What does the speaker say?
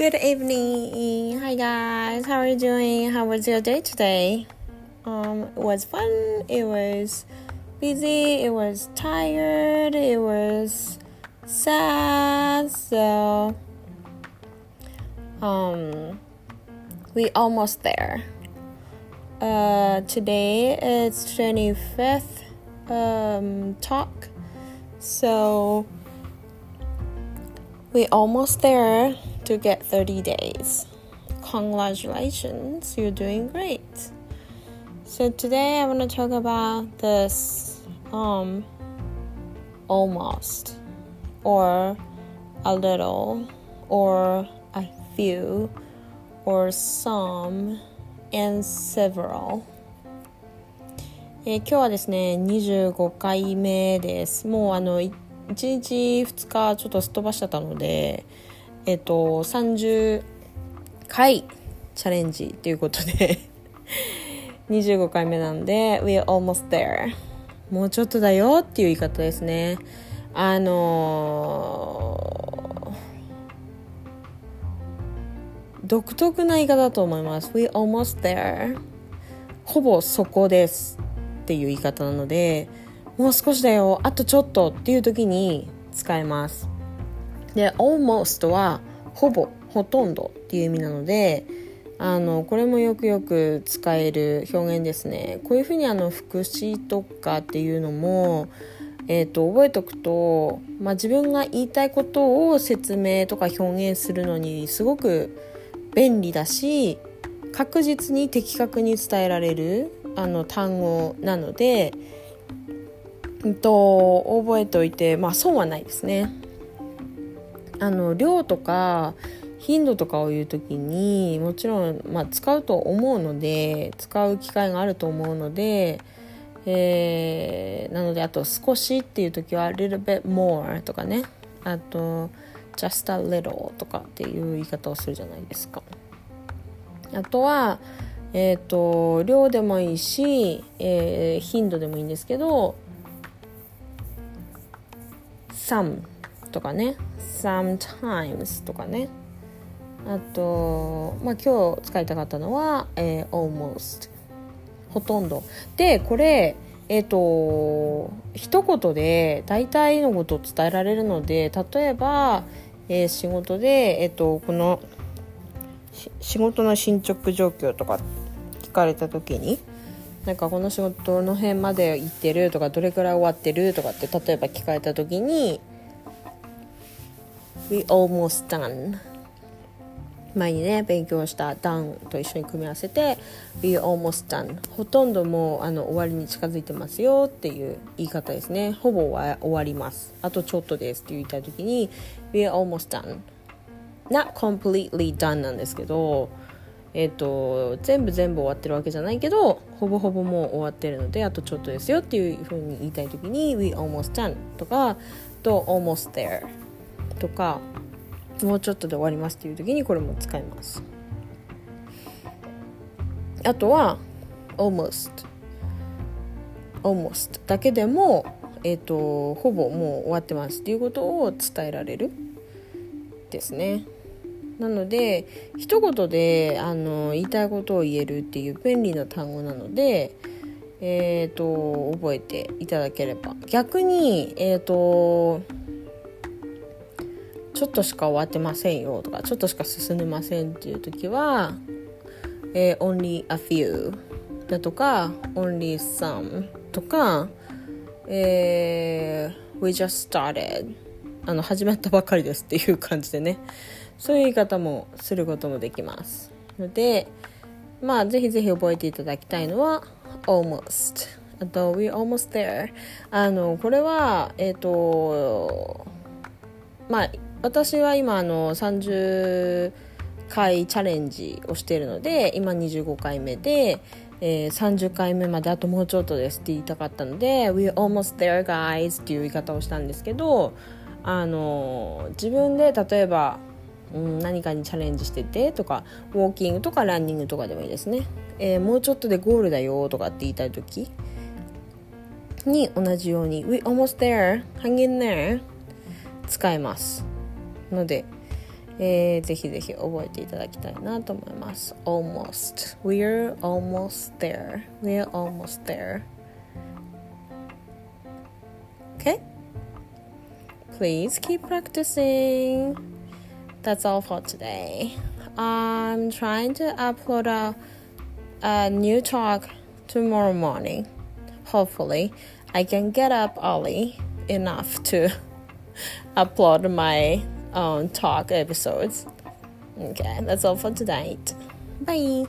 Good evening. Hi guys. How are you doing? How was your day today? Um, it was fun. It was busy. It was tired. It was sad. So, um, we almost there. Uh, today it's 25th um, talk. So, we almost there to get 30 days. Congratulations, you're doing great. So today I want to talk about this um almost or a little or a few or some and several えー、今日はですね25回目ですもうあの 1日2日ちょっとすっ飛ばしちゃったのでえっ、と30回チャレンジということで 25回目なんで We're almost there もうちょっとだよっていう言い方ですね。あのー、独特な言い方だと思います。We're almost there ほぼそこですっていう言い方なのでもう少しだよ。あとちょっとっていう時に使えます。で almost はほぼほとんどっていう意味なのであのこれもよくよく使える表現ですね。こういうふうにあの副詞とかっていうのもえーと、覚えておくと、まあ、自分が言いたいことを説明とか表現するのにすごく便利だし確実に的確に伝えられるあの単語なので、うんと、覚えておいてまあ損はないですね。あの量とか頻度とかを言う時にもちろん、まあ、使うと思うので使う機会があると思うので、えー、なのであと少しっていう時は little bit more とかねあと just a little とかっていう言い方をするじゃないですかあとはえっ、ー、と量でもいいし、えー、頻度でもいいんですけど some とかね。Sometimes とかね。あと、まあ、今日使いたかったのは、えー、almost ほとんど。でこれえっ、ー、と一言で大体のことを伝えられるので例えば、えー、仕事で、えーと、この仕事の進捗状況とか聞かれた時になんかこの仕事の辺まで行ってるとかどれくらい終わってるとかって例えば聞かれた時に We almost done. 前にね勉強した done と一緒に組み合わせて We almost done. ほとんどもうあの終わりに近づいてますよっていう言い方ですね。ほぼ終わります。あとちょっとですって言いたい時に We almost done. Not completely done なんですけどえ、ー、と全部全部終わってるわけじゃないけどほぼほぼもう終わってるのであとちょっとですよっていうふうに言いたい時に We almost done とかと almost there とかもうちょっとで終わりますっていう時にこれも使います。あとは almost almost だけでもえっ、ー、とほぼもう終わってますっていうことを伝えられるですね。なので一言であの言いたいことを言えるっていう便利な単語なのでえっ、ー、と覚えていただければ。逆にえっ、ー、とちょっとしか終わってませんよとかちょっとしか進んでませんっていう時は、えー、only a few だとか only some とか、えー、we just started あの始まったばかりですっていう感じでね。そういう言い方もすることもできますのでまあぜひぜひ覚えていただきたいのは almost. あと we almost there. あのこれはえっ、ー、とまあ私は今あの30回チャレンジをしているので今25回目で、えー、30回目まであともうちょっとですって言いたかったので「We're almost there guys」っていう言い方をしたんですけどあの自分で例えば、うん、何かにチャレンジしててとかウォーキングとかランニングとかでもいいですね、えー、もうちょっとでゴールだよとかって言いたい時に同じように「We almost there. hang in there」使えます。ので、えー、ぜひぜひ覚えていただきたいなと思います。Almost. We're almost there. We're almost there. Okay? Please keep practicing that's all for today I'm trying to upload a, a new talk tomorrow morning hopefully I can get up early enough to upload my own talk episodes. Okay, that's all for tonight. Bye.